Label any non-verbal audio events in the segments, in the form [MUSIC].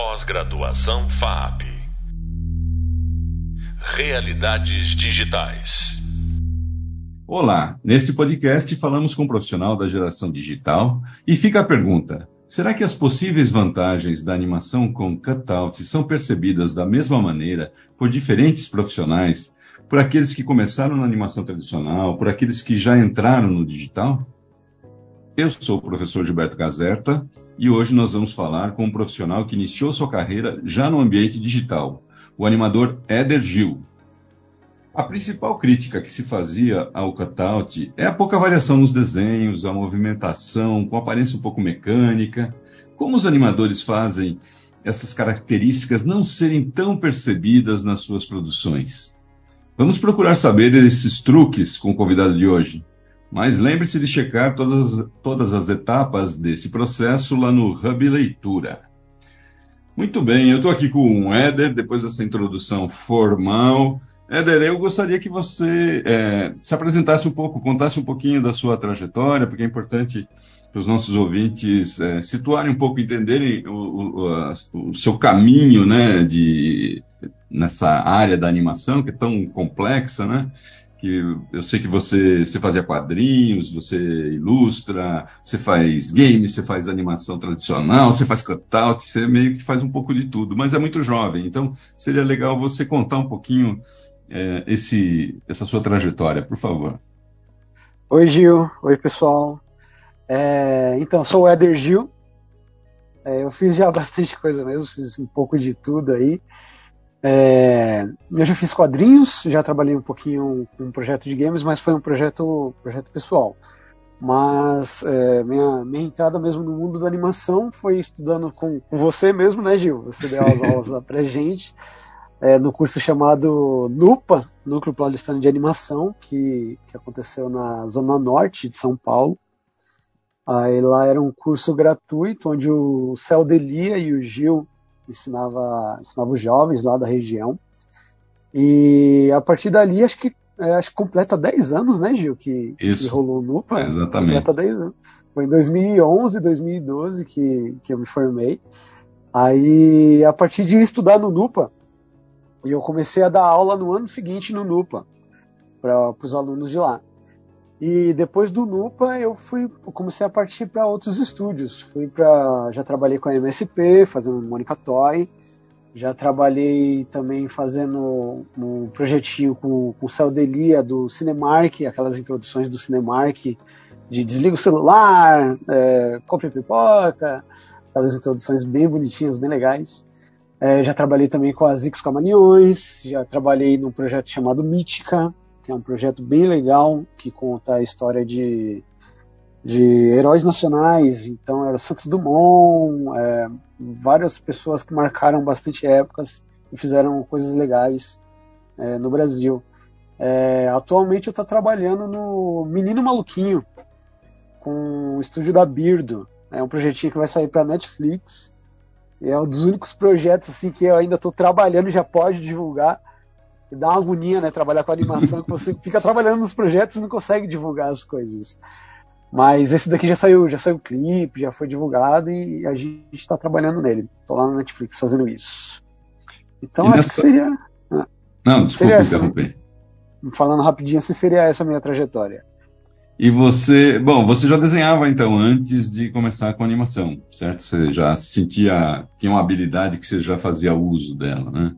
Pós-graduação FAP. Realidades digitais. Olá, neste podcast falamos com um profissional da geração digital e fica a pergunta: será que as possíveis vantagens da animação com cutout são percebidas da mesma maneira por diferentes profissionais, por aqueles que começaram na animação tradicional, por aqueles que já entraram no digital? Eu sou o professor Gilberto Gazerta e hoje nós vamos falar com um profissional que iniciou sua carreira já no ambiente digital, o animador Éder Gil. A principal crítica que se fazia ao cutout é a pouca variação nos desenhos, a movimentação, com aparência um pouco mecânica. Como os animadores fazem essas características não serem tão percebidas nas suas produções? Vamos procurar saber esses truques com o convidado de hoje. Mas lembre-se de checar todas, todas as etapas desse processo lá no Hub Leitura. Muito bem, eu estou aqui com o Éder, depois dessa introdução formal. Éder, eu gostaria que você é, se apresentasse um pouco, contasse um pouquinho da sua trajetória, porque é importante para os nossos ouvintes é, situarem um pouco, entenderem o, o, o, seu caminho né, de, nessa área da animação, que é tão complexa, né? Que eu sei que você, você fazia quadrinhos, você ilustra, você faz games, você faz animação tradicional, você faz cutout, você meio que faz um pouco de tudo, mas é muito jovem, então seria legal você contar um pouquinho é, esse, essa sua trajetória, por favor. Oi Gil, oi pessoal. É, então, sou o Éder Gil, é, eu fiz já [LAUGHS] bastante coisa mesmo, fiz um pouco de tudo aí. É, eu já fiz quadrinhos, já trabalhei um pouquinho com um projeto de games, mas foi um projeto, projeto pessoal. Mas é, minha, minha entrada mesmo no mundo da animação foi estudando com, com você mesmo, né, Gil? Você deu as [LAUGHS] aulas lá pra gente, é, no curso chamado NUPA, Núcleo Paulistano de Animação, que, que aconteceu na Zona Norte de São Paulo. Aí lá era um curso gratuito, onde o Céu Delia e o Gil ensinava, ensinava os jovens lá da região. E a partir dali, acho que, é, acho que completa 10 anos, né, Gil, que, Isso. que rolou o NUPA. Exatamente. Completa 10 anos. Foi em 2011, 2012 que, que eu me formei. Aí, a partir de estudar no NUPA, eu comecei a dar aula no ano seguinte no NUPA, para os alunos de lá. E depois do NUPA eu fui, comecei a partir para outros estúdios. Fui para, já trabalhei com a MSP, fazendo Mônica Toy. Já trabalhei também fazendo um projetinho com, com o Céu Delia do Cinemark, aquelas introduções do Cinemark de desliga o celular, é, compre pipoca, aquelas introduções bem bonitinhas, bem legais. É, já trabalhei também com as X Camaleões, já trabalhei num projeto chamado Mítica, que é um projeto bem legal, que conta a história de, de heróis nacionais. Então, era Santos Dumont, é, várias pessoas que marcaram bastante épocas e fizeram coisas legais é, no Brasil. É, atualmente eu estou trabalhando no Menino Maluquinho, com o estúdio da Birdo. É um projetinho que vai sair para Netflix. É um dos únicos projetos assim que eu ainda estou trabalhando já pode divulgar e dá uma agonia, né? Trabalhar com animação, que você fica trabalhando nos projetos e não consegue divulgar as coisas. Mas esse daqui já saiu, já saiu o clipe, já foi divulgado e a gente está trabalhando nele. Estou lá no Netflix fazendo isso. Então E acho nessa- que seria. Não, desculpa Seria essa, interromper. Falando rapidinho, assim seria essa a minha trajetória. E você, bom, você já desenhava então antes de começar com animação, certo? Você já sentia, tinha uma habilidade que você já fazia uso dela, né?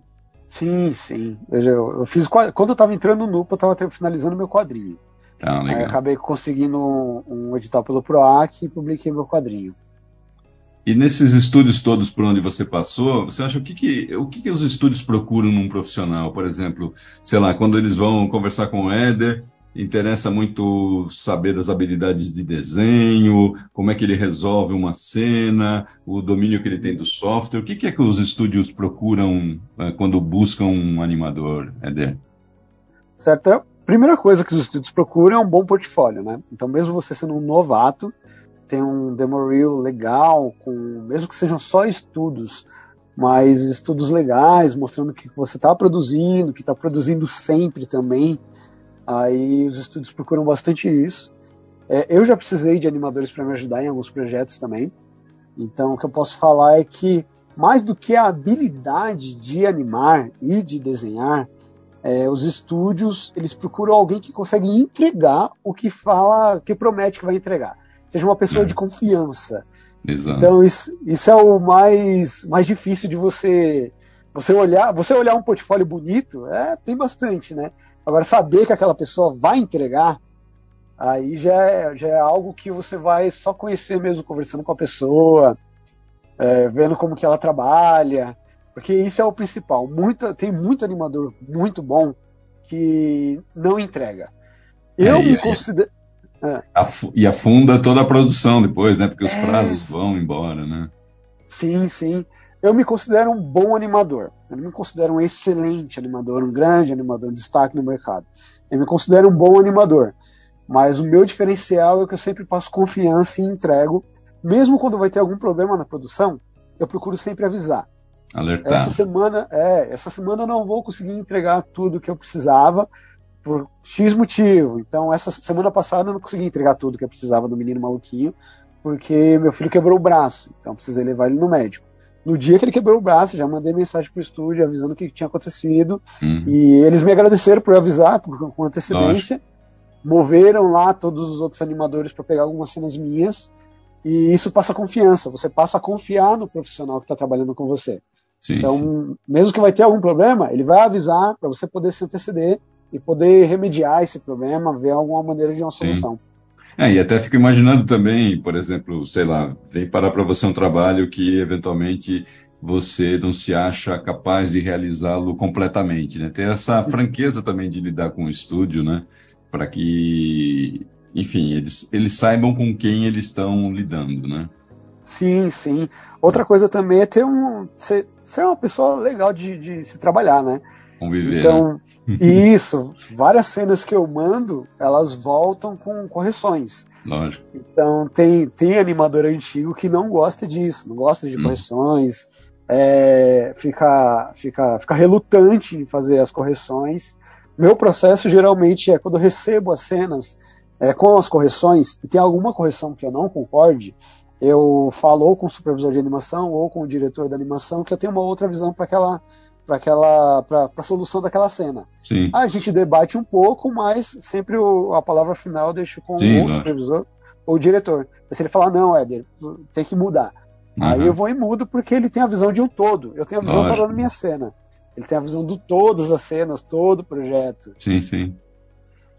Sim, sim. Eu, eu fiz qua- quando eu estava entrando no NUPA, eu estava finalizando meu quadrinho. Tá, Aí acabei conseguindo um, um edital pelo PROAC e publiquei meu quadrinho. E nesses estúdios todos por onde você passou, você acha o que que, o que que os estúdios procuram num profissional? Por exemplo, sei lá, quando eles vão conversar com o Éder, interessa muito saber das habilidades de desenho, como é que ele resolve uma cena, o domínio que ele tem do software. O que é que os estúdios procuram eh, quando buscam um animador, Éder? certo? A primeira coisa que os estúdios procuram é um bom portfólio, né? Então, mesmo você sendo um novato, tem um demo reel legal, com, mesmo que sejam só estudos, mas estudos legais, mostrando que você está produzindo, que está produzindo sempre também. Aí os estúdios procuram bastante isso. É, eu já precisei de animadores para me ajudar em alguns projetos também. Então, o que eu posso falar é que mais do que a habilidade de animar e de desenhar, é, os estúdios eles procuram alguém que consegue entregar o que fala, que promete que vai entregar. Seja uma pessoa é. de confiança. Exato. Então isso, isso é o mais, mais difícil de você você olhar, você olhar um portfólio bonito, é, tem bastante, né? Agora saber que aquela pessoa vai entregar, aí já é, já é algo que você vai só conhecer mesmo conversando com a pessoa, é, vendo como que ela trabalha, porque isso é o principal. Muito, tem muito animador muito bom que não entrega. Eu é, me considero. É. E afunda toda a produção depois, né? Porque os é. prazos vão embora, né? Sim, sim. Eu me considero um bom animador. Eu não me considero um excelente animador, um grande animador, um destaque no mercado. Eu me considero um bom animador. Mas o meu diferencial é que eu sempre passo confiança e entrego. Mesmo quando vai ter algum problema na produção, eu procuro sempre avisar. Alertar. Essa semana, é, essa semana eu não vou conseguir entregar tudo que eu precisava por X motivo. Então, essa semana passada eu não consegui entregar tudo que eu precisava do menino maluquinho, porque meu filho quebrou o braço. Então, precisei levar ele no médico. No dia que ele quebrou o braço, já mandei mensagem pro estúdio avisando o que tinha acontecido. Uhum. E eles me agradeceram por avisar com antecedência. Lógico. Moveram lá todos os outros animadores para pegar algumas cenas minhas. E isso passa confiança. Você passa a confiar no profissional que está trabalhando com você. Sim, então, sim. mesmo que vai ter algum problema, ele vai avisar para você poder se anteceder e poder remediar esse problema, ver alguma maneira de uma solução. Sim. É, e até fico imaginando também, por exemplo, sei lá, vem parar para você um trabalho que eventualmente você não se acha capaz de realizá-lo completamente, né? Ter essa franqueza também de lidar com o estúdio, né? Para que, enfim, eles, eles saibam com quem eles estão lidando, né? Sim, sim. Outra coisa também é ter um. Ser, ser uma pessoa legal de, de se trabalhar, né? Conviver. Então, né? Isso, várias cenas que eu mando, elas voltam com correções. Lógico. Então tem, tem animador antigo que não gosta disso, não gosta de hum. correções, é, fica, fica, fica relutante em fazer as correções. Meu processo geralmente é quando eu recebo as cenas é, com as correções, e tem alguma correção que eu não concorde, eu falo ou com o supervisor de animação ou com o diretor da animação que eu tenho uma outra visão para aquela para aquela para a solução daquela cena. Sim. A gente debate um pouco, mas sempre o, a palavra final eu deixo com Sim, o supervisor ou o diretor. Se ele falar não, Éder, tem que mudar. Uhum. Aí eu vou e mudo porque ele tem a visão de um todo. Eu tenho a visão toda da minha cena. Ele tem a visão de todas as cenas, todo o projeto. Sim, sim.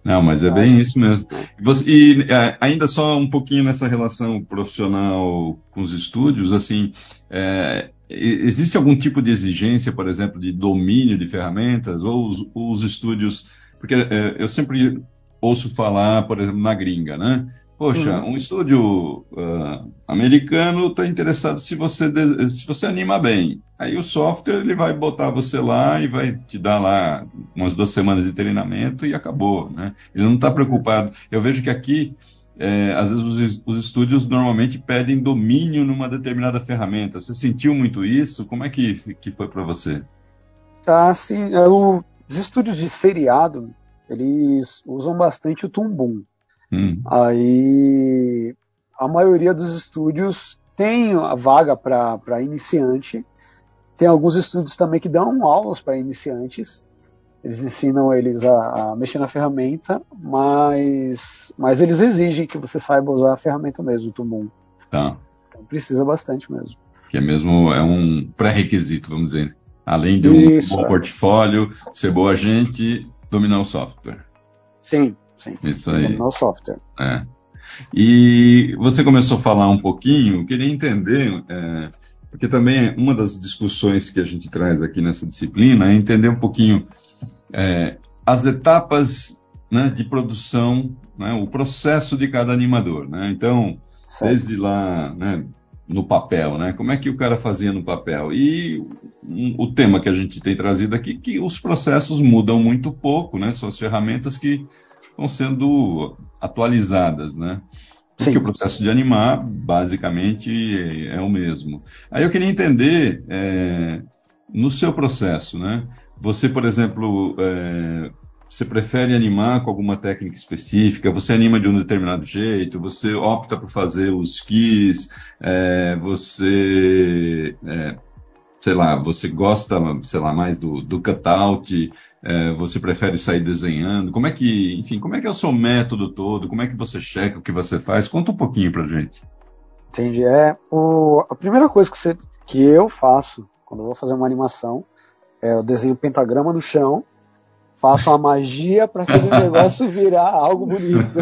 Não, mas é bem isso mesmo. E, você, e é, ainda só um pouquinho nessa relação profissional com os estúdios, assim, é, existe algum tipo de exigência, por exemplo, de domínio de ferramentas ou os, os estúdios? Porque é, eu sempre ouço falar, por exemplo, na gringa, né? Poxa, uhum. um estúdio uh, americano está interessado se você se você anima bem. Aí o software ele vai botar você lá e vai te dar lá umas duas semanas de treinamento e acabou, né? Ele não está preocupado. Eu vejo que aqui é, às vezes os, os, estúdios normalmente pedem domínio numa determinada ferramenta. Você sentiu muito isso? Como é que, que foi para você? Ah, sim. É, o, os estúdios de seriado, eles usam bastante o Tumbum. Hum. Aí a maioria dos estúdios tem a vaga para iniciante. Tem alguns estúdios também que dão aulas para iniciantes. Eles ensinam eles a, a, mexer na ferramenta, mas, mas eles exigem que você saiba usar a ferramenta mesmo, o Tumum. Tá. Então precisa bastante mesmo. Que é mesmo é um pré-requisito, vamos dizer. Além de um Isso, bom é. portfólio, ser boa gente, dominar o software. Sim, sim. Isso aí. Dominar o software. É. E você começou a falar um pouquinho, queria entender, é, porque também uma das discussões que a gente traz aqui nessa disciplina é entender um pouquinho é, as etapas né, de produção, né, o processo de cada animador. Né? Então, certo. desde lá, né, no papel, né? Como é que o cara fazia no papel? E um, o tema que a gente tem trazido aqui que os processos mudam muito pouco, né? São as ferramentas que estão sendo atualizadas? Porque Sim. o processo de animar, basicamente, é, é, o mesmo. Aí eu queria entender, é, no seu processo, né? Você, por exemplo, é, você prefere animar com alguma técnica específica? Você anima de um determinado jeito? Você opta por fazer os skis? É, você é, sei lá, você gosta, sei lá, mais do, do cutout, é, você prefere sair desenhando? Como é que, enfim, como é que é o seu método todo? Como é que você checa o que você faz? Conta um pouquinho pra gente. Entendi. É, o, a primeira coisa que, você, que eu faço quando eu vou fazer uma animação é eu desenho um pentagrama no chão, faço uma magia para aquele negócio virar algo bonito.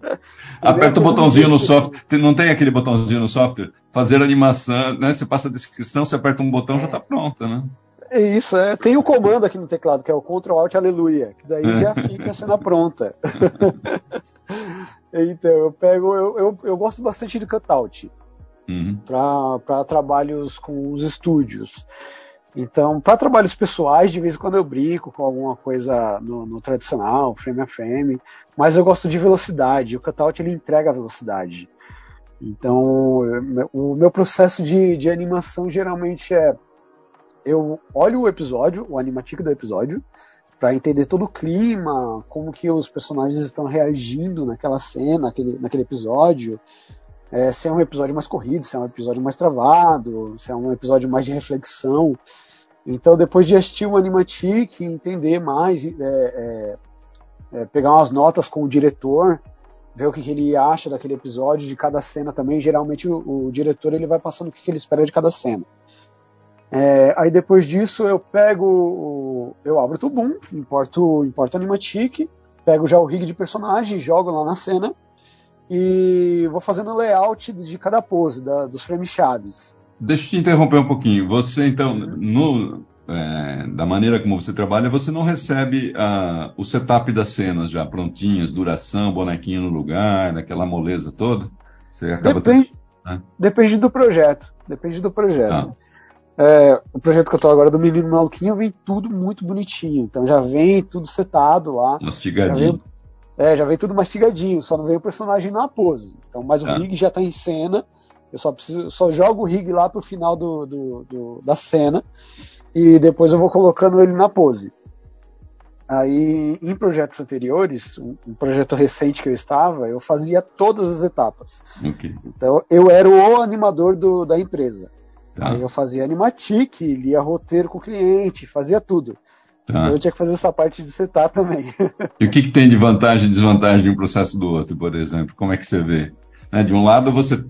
[LAUGHS] Aperta o botãozinho no software. Não tem aquele botãozinho no software? Fazer animação, né? Você passa a descrição, você aperta um botão, é. já está pronto, né? É isso, é. Tem o comando aqui no teclado, que é o Ctrl Alt Aleluia, que daí já fica a cena pronta. [LAUGHS] então, eu pego. Eu, eu, eu, gosto bastante de cutout uhum. para trabalhos com os estúdios. Então, para trabalhos pessoais, de vez em quando eu brinco com alguma coisa no, no, tradicional, frame a frame, mas eu gosto de velocidade. O cutout ele entrega a velocidade. Então, o meu processo de, de animação geralmente é eu olho o episódio, o animatic do episódio, para entender todo o clima, como que os personagens estão reagindo naquela cena, naquele, naquele episódio, é, se é um episódio mais corrido, se é um episódio mais travado, se é um episódio mais de reflexão. Então, depois de assistir o Animatic, entender mais, é, é, é, pegar umas notas com o diretor, ver o que, que, ele acha daquele episódio, de cada cena também. Geralmente, o, o diretor ele vai passando o que, que ele espera de cada cena. É, aí depois disso eu pego, eu abro o Tubum, importo, importo Animatic, pego já o rig de personagem, jogo lá na cena e vou fazendo o layout de cada pose, da, dos frames chaves. Deixa eu te interromper um pouquinho. Você então, no, é, da maneira como você trabalha, você não recebe uh, o setup das cenas já prontinhas, duração, bonequinho no lugar, aquela moleza toda? Você acaba depende, tendo, né? depende do projeto. Depende do projeto. Ah. É, o projeto que eu tô agora do Menino Maluquinho vem tudo muito bonitinho. Então já vem tudo setado lá. Mastigadinho. É, já vem tudo mastigadinho, só não vem o personagem na pose. Então, mas o ah. rig já tá em cena. Eu só preciso, só jogo o rig lá pro final do, do, do, da cena e depois eu vou colocando ele na pose. Aí, em projetos anteriores, um, um projeto recente que eu estava, eu fazia todas as etapas. Okay. Então, eu era o animador do, da empresa. Tá. Aí eu fazia animatic, lia roteiro com o cliente, fazia tudo. Tá. Então eu tinha que fazer essa parte de setar também. [LAUGHS] E o que, que, tem de vantagem e desvantagem de um processo do outro, por exemplo? Como é que você vê? Né, de um lado você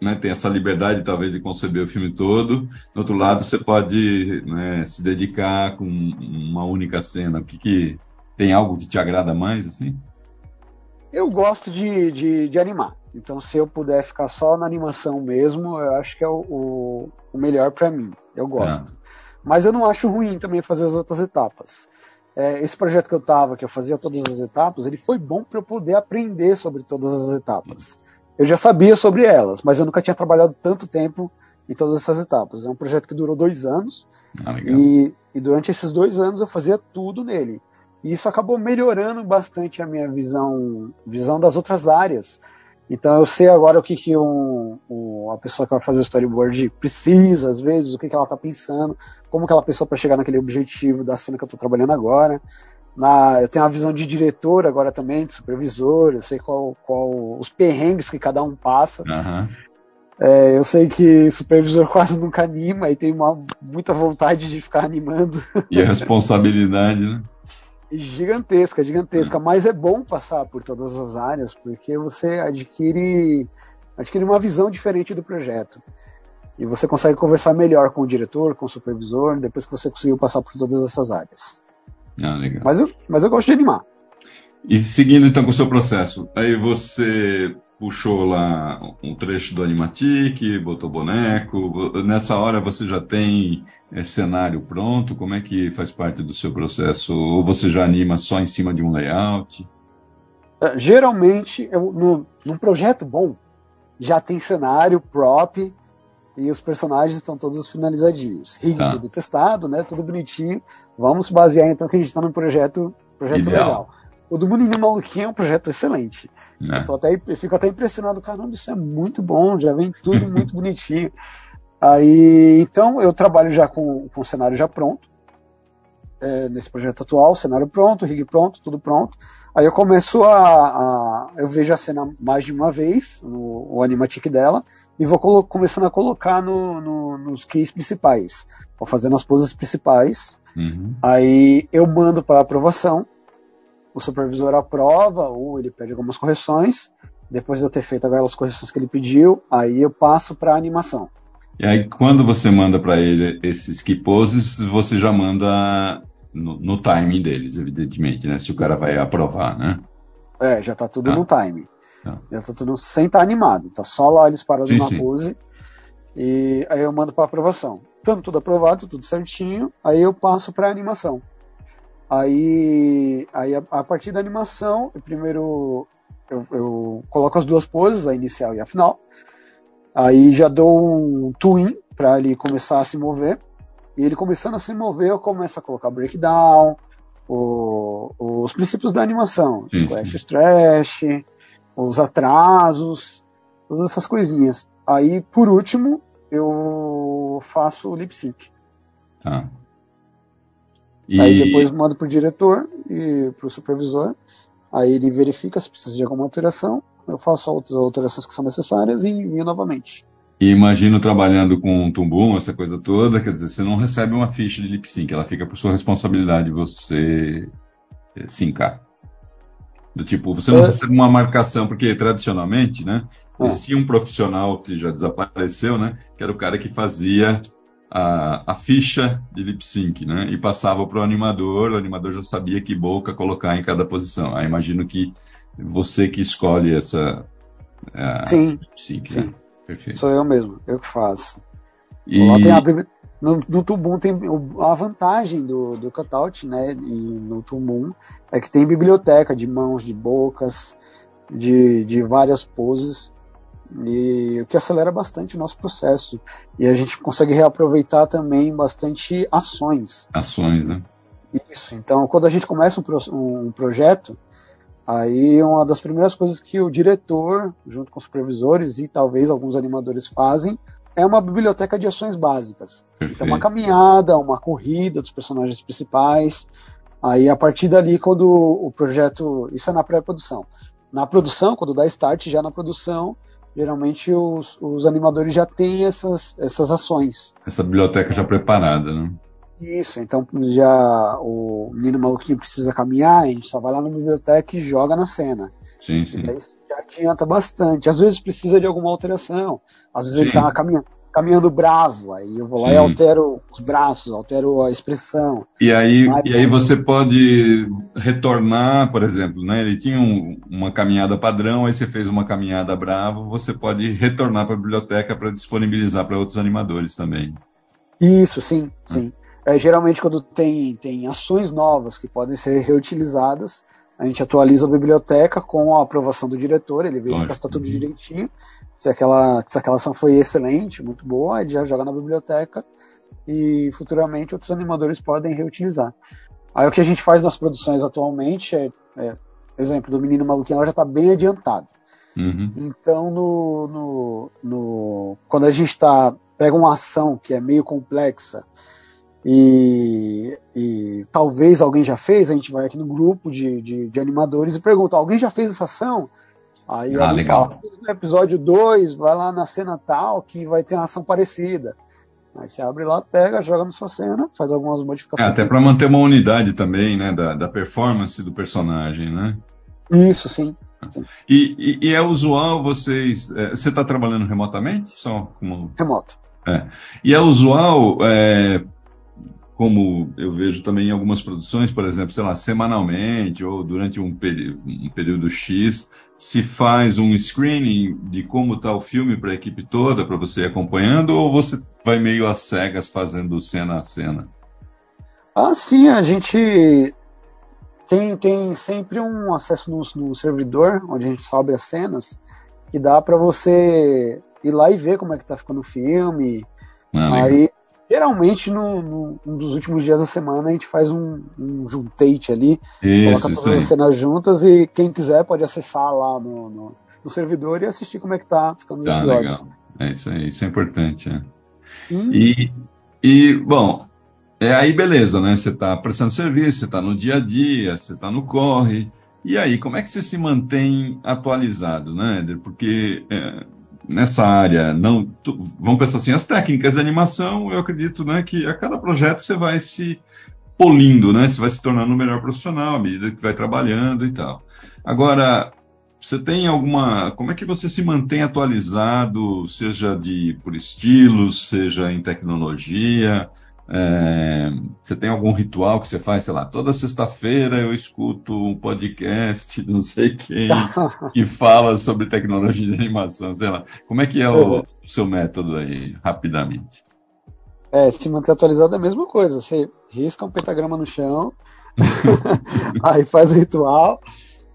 né, tem essa liberdade talvez de conceber o filme todo, do outro lado você pode né, se dedicar com uma única cena. O que, que tem algo que te agrada mais assim? Eu gosto de, de, de animar. Então, se eu puder ficar só na animação mesmo, eu acho que é o, o, o melhor para mim. Eu gosto. É. Mas eu não acho ruim também fazer as outras etapas. É, esse projeto que eu tava, que eu fazia todas as etapas, ele foi bom para eu poder aprender sobre todas as etapas. Eu já sabia sobre elas, mas eu nunca tinha trabalhado tanto tempo em todas essas etapas. É um projeto que durou dois anos ah, e, e durante esses dois anos eu fazia tudo nele. E isso acabou melhorando bastante a minha visão, visão das outras áreas. Então eu sei agora o que, que um, um, a pessoa que vai fazer o storyboard precisa, às vezes, o que, que ela está pensando, como que ela pensou para chegar naquele objetivo da cena que eu estou trabalhando agora. Na, eu tenho uma visão de diretor agora também, de supervisor, eu sei qual, qual os perrengues que cada um passa. Uhum. É, eu sei que supervisor [LAUGHS] quase nunca anima e tem uma, muita vontade de ficar animando. E a responsabilidade, né? Gigantesca, gigantesca, mas é bom passar por todas as áreas porque você adquire adquire uma visão diferente do projeto. E você consegue conversar melhor com o diretor, com o supervisor, depois que você conseguiu passar por todas essas áreas. Ah, legal. Mas eu, mas eu gosto de animar. E seguindo então com o seu processo, aí você puxou lá um trecho do Animatic, botou boneco. Nessa hora você já tem é, cenário pronto? Como é que faz parte do seu processo? Ou você já anima só em cima de um layout? É, geralmente, eu, no, num projeto bom, já tem cenário, prop, e os personagens estão todos finalizadinhos. Rig tá. tudo testado, né? Tudo bonitinho. Vamos basear então que a gente está num projeto, projeto legal. O do Menininho Maluquinho é um projeto excelente. É. Eu, até, eu fico até impressionado, caramba, isso é muito bom, já vem tudo [LAUGHS] muito bonitinho. Aí, então, eu trabalho já com, com o cenário já pronto. É, nesse projeto atual, cenário pronto, rig pronto, tudo pronto. Aí eu começo a, a, Eu vejo a cena mais de uma vez, o, o animatic dela, e vou começando a colocar no, no, nos keys principais. Vou fazendo as poses principais. Uhum. Aí eu mando para aprovação. O supervisor aprova ou ele pede algumas correções. Depois de eu ter feito aquelas correções que ele pediu, aí eu passo para animação. E aí, quando você manda para ele esses key poses, você já manda no, no, timing deles, evidentemente, né? Se o cara vai aprovar, né? É, já tá tudo ah. no timing. Tá. Já tá tudo sem estar tá animado. Tá só lá eles parados sim, na sim. pose. E aí eu mando para aprovação. Estando tudo aprovado, tudo certinho, aí eu passo para animação. Aí, aí a, a, partir da animação, eu primeiro eu, eu, coloco as duas poses, a inicial e a final. Aí já dou um twin para ele começar a se mover. E ele começando a se mover, eu começo a colocar breakdown, o, os princípios da animação, splash stretch, os atrasos, todas essas coisinhas. Aí, por último, eu faço o lip sync. Tá. E... Aí depois mando pro diretor e pro supervisor. Aí ele verifica se precisa de alguma alteração. Eu faço outras alterações que são necessárias e envio novamente. E imagino trabalhando com um tumbum, essa coisa toda, quer dizer, você não recebe uma ficha de lip sync, ela fica por sua responsabilidade você eh, sincar. Do tipo, você não é. recebe uma marcação, porque tradicionalmente, né, é. existia um profissional que já desapareceu, né, que era o cara que fazia a, a ficha de lip sync, né, e passava para o animador, o animador já sabia que boca colocar em cada posição. Aí imagino que você que escolhe essa sim, lip sync, sim. Né? Perfeito. Sou eu mesmo, eu que faço. E... A, no, no Tubum tem a vantagem do, do cutout, né? E no Tubum é que tem biblioteca de mãos, de bocas, de, de várias poses. E o que acelera bastante o nosso processo. E a gente consegue reaproveitar também bastante ações. Ações, né? Isso. Então, quando a gente começa um, um projeto, Aí uma das primeiras coisas que o diretor, junto com os supervisores e talvez alguns animadores fazem, é uma biblioteca de ações básicas. Então, uma caminhada, uma corrida dos personagens principais. Aí a partir dali, quando o projeto. Isso é na pré-produção. Na produção, quando dá start, já na produção, geralmente os, os animadores já têm essas, essas ações. Essa biblioteca já preparada, né? Isso, então já o menino maluquinho precisa caminhar, a gente só vai lá na biblioteca e joga na cena. Sim, sim. isso já adianta bastante. Às vezes precisa de alguma alteração. Às vezes sim. ele tá caminhando, caminhando bravo, aí eu vou lá sim. e altero os braços, altero a expressão. E aí, Mas, e aí você pode retornar, por exemplo, né? Ele tinha um, uma caminhada padrão, aí você fez uma caminhada bravo, você pode retornar para a biblioteca para disponibilizar para outros animadores também. Isso, sim, sim. É, geralmente, quando tem, tem ações novas que podem ser reutilizadas, a gente atualiza a biblioteca com a aprovação do diretor, ele verifica se está tudo direitinho, se aquela, se aquela ação foi excelente, muito boa, ele já joga na biblioteca e futuramente outros animadores podem reutilizar. Aí o que a gente faz nas produções atualmente é, é exemplo, do Menino Maluquinho, ela já está bem adiantada. Uhum. Então, no, no, no, quando a gente tá, pega uma ação que é meio complexa, e, e, talvez alguém já fez, a gente vai aqui no grupo de, de, de animadores e pergunta: alguém já fez essa ação? Aí ah, legal. fala, no episódio 2, vai lá na cena tal que vai ter uma ação parecida. Aí você abre lá, pega, joga na sua cena, faz algumas modificações. É, até para manter uma unidade também, né, da, da performance do personagem, né? Isso, sim. sim. E, e, e, é usual vocês. É, você está trabalhando remotamente? Só como... Remoto. É. E é usual é, como eu vejo também em algumas produções, por exemplo, sei lá, semanalmente ou durante um, um período X, se faz um screening de como está o filme para a equipe toda, para você ir acompanhando, ou você vai meio às cegas fazendo cena a cena? Ah, sim, a gente tem, tem sempre um acesso no, no servidor, onde a gente sobe as cenas, que dá para você ir lá e ver como é que tá ficando o filme. Ah, aí Geralmente, no, no, um dos últimos dias da semana, a gente faz um, um juntate ali, isso, coloca todas as cenas juntas e quem quiser pode acessar lá no, no, no, servidor e assistir como é que tá ficando os tá, episódios. Legal. É isso aí, isso é importante. É. Hum. E, e, bom, é aí beleza, né? Você está prestando serviço, você está no dia a dia, você está no corre. E aí, como é que você se mantém atualizado, né, Eder? Porque é, nessa área, não, tu, vamos pensar assim, as técnicas de animação, eu acredito, né, que a cada projeto você vai se polindo, né, você vai se tornando um melhor profissional à medida que vai trabalhando e tal. Agora, você tem alguma, como é que você se mantém atualizado, seja de por estilos, seja em tecnologia? É, você tem algum ritual que você faz, sei lá, toda sexta-feira eu escuto um podcast, [LAUGHS] não sei quem, [LAUGHS] que fala sobre tecnologia de animação, sei lá. Como é que é o, o seu método aí, rapidamente? É, se manter atualizado é a mesma coisa. Você risca um pentagrama no chão, [LAUGHS] aí faz o ritual.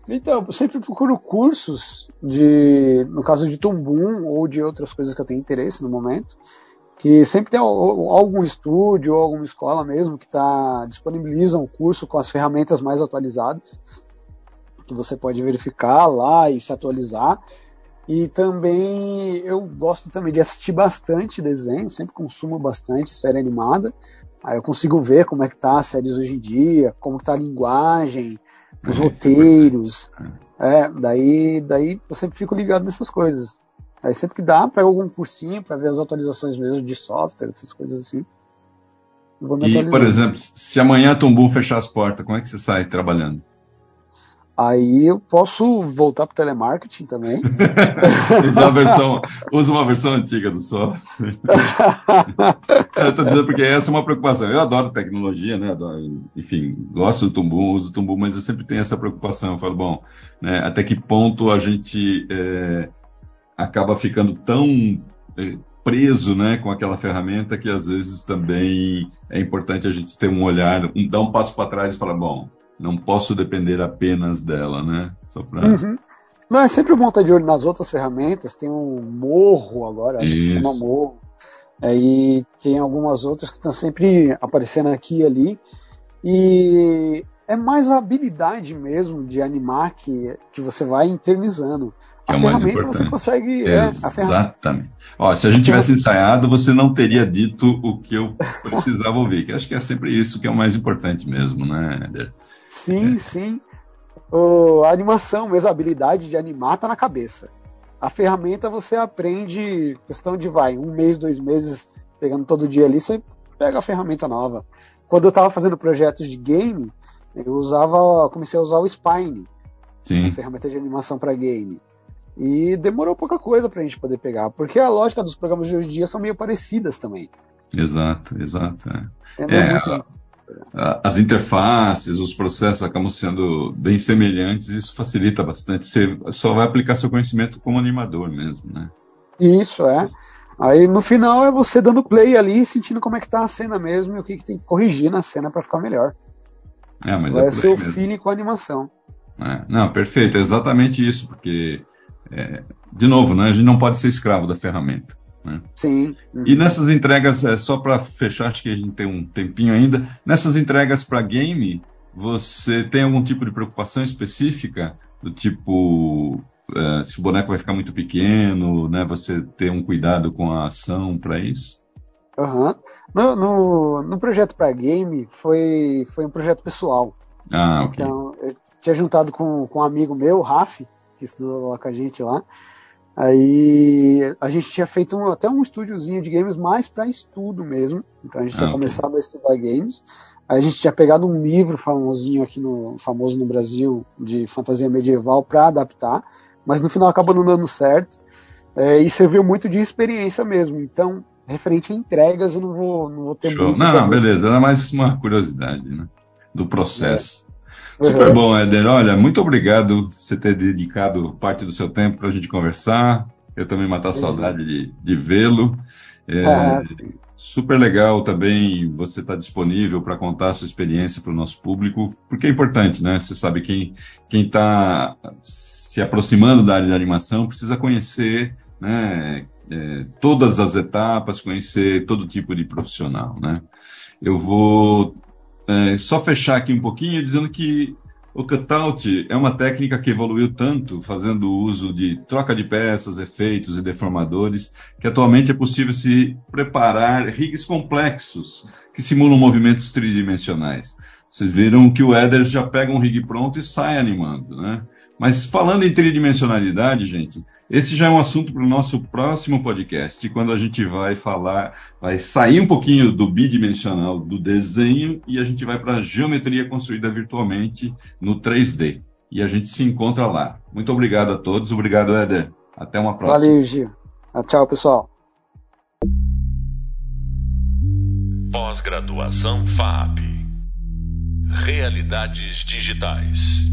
Então, eu sempre procuro cursos de, no caso de Tumbum ou de outras coisas que eu tenho interesse no momento, que sempre tem algum estúdio ou alguma escola mesmo que tá, disponibiliza um curso com as ferramentas mais atualizadas, que você pode verificar lá e se atualizar. E também eu gosto também de assistir bastante desenho, sempre consumo bastante série animada. Aí eu consigo ver como é que tá as séries hoje em dia, como que tá a linguagem, os é, roteiros. [LAUGHS] É, daí, daí eu sempre fico ligado nessas coisas. Aí sempre que dá, pego algum cursinho para ver as atualizações mesmo de software, essas coisas assim. E, por exemplo, se amanhã a Tumbu fechar as portas, como é que você sai trabalhando? Aí eu posso voltar para telemarketing também. [LAUGHS] usa, uma versão, usa uma versão antiga do software. [LAUGHS] eu estou dizendo porque essa é uma preocupação. Eu adoro tecnologia, né? Adoro, enfim, gosto do Tumbu, uso o Tumbu, mas eu sempre tenho essa preocupação. Eu falo, bom, né, até que ponto a gente é, acaba ficando tão é, preso né, com aquela ferramenta que às vezes também é importante a gente ter um olhar, um, dar um passo para trás e falar, bom, não posso depender apenas dela, né? Só para uhum. Não, é sempre bom estar de olho nas outras ferramentas. Tem um Morro agora, acho Isso. que chama Morro. Aí tem algumas outras que estão sempre aparecendo aqui e ali. E é mais a habilidade mesmo de animar que, que você vai internizando a é ferramenta você consegue. É, Exatamente. Ó, se a gente tivesse ensaiado, você não teria dito o que eu precisava ouvir. Que acho que é sempre isso que é o mais importante mesmo, né, Eder? Sim, é. sim. O, a animação, mesmo a habilidade de animar está na cabeça. A ferramenta você aprende, questão de vai, um mês, dois meses, pegando todo dia ali, você pega a ferramenta nova. Quando eu estava fazendo projetos de game, eu usava, comecei a usar o Spine, Sim. ferramenta de animação para game. E demorou pouca coisa para a gente poder pegar, porque a lógica dos programas de hoje em dia são meio parecidas também. Exato, exato. É. É, é muito... a, as interfaces, os processos acabam sendo bem semelhantes e isso facilita bastante. Você só vai aplicar seu conhecimento como animador mesmo, né? Isso, é. Aí no final é você dando play ali, sentindo como é que tá a cena mesmo e o que, que tem que corrigir na cena para ficar melhor. É, mas vai é ser o feeling com a animação. É, não, perfeito, é exatamente isso, porque é, de novo, né, a gente não pode ser escravo da ferramenta. Né? Sim. Uhum. E nessas entregas, é, só para fechar, acho que a gente tem um tempinho ainda, nessas entregas para game, você tem algum tipo de preocupação específica? Do tipo, é, se o boneco vai ficar muito pequeno, né, você ter um cuidado com a ação para isso? Uhum. No, no, no projeto para game, foi, foi um projeto pessoal. Ah, ok. Então, eu tinha juntado com, com um amigo meu, o Raf, que estudou lá com a gente lá. Aí a gente tinha feito um, até um estúdiozinho de games mais para estudo mesmo. Então a gente ah, tinha começado a estudar games. Aí a gente tinha pegado um livro famosinho aqui no famoso no Brasil de fantasia medieval para adaptar, mas no final acabou não dando certo. É, e serviu muito de experiência mesmo. Então, referente a entregas, eu não vou, não vou ter Show. muito. Não, beleza, era mais uma curiosidade, né? Do processo. Super uhum. bom, Éder. Olha, muito obrigado por você ter dedicado parte do seu tempo para a gente conversar. Eu também matar a saudade de, de vê-lo. É, ah, super legal também você estar tá disponível para contar a sua experiência para o nosso público, porque é importante, né? Você sabe quem quem está se aproximando da área de animação precisa conhecer, né? É, todas as etapas, conhecer todo tipo de profissional, né? Eu vou é, só fechar aqui um pouquinho dizendo que o cutout é uma técnica que evoluiu tanto, fazendo uso de troca de peças, efeitos e deformadores, que atualmente é possível se preparar rigs complexos que simulam movimentos tridimensionais. Vocês viram que o Eder já pega um rig pronto e sai animando, né? Mas falando em tridimensionalidade, gente, esse já é um assunto para o nosso próximo podcast, quando a gente vai falar, vai sair um pouquinho do bidimensional do desenho e a gente vai para a geometria construída virtualmente no 3D. E a gente se encontra lá. Muito obrigado a todos. Obrigado, Éder. Até uma próxima. Valeu, Gil. Ah, tchau, pessoal. Pós-graduação FAP. Realidades digitais.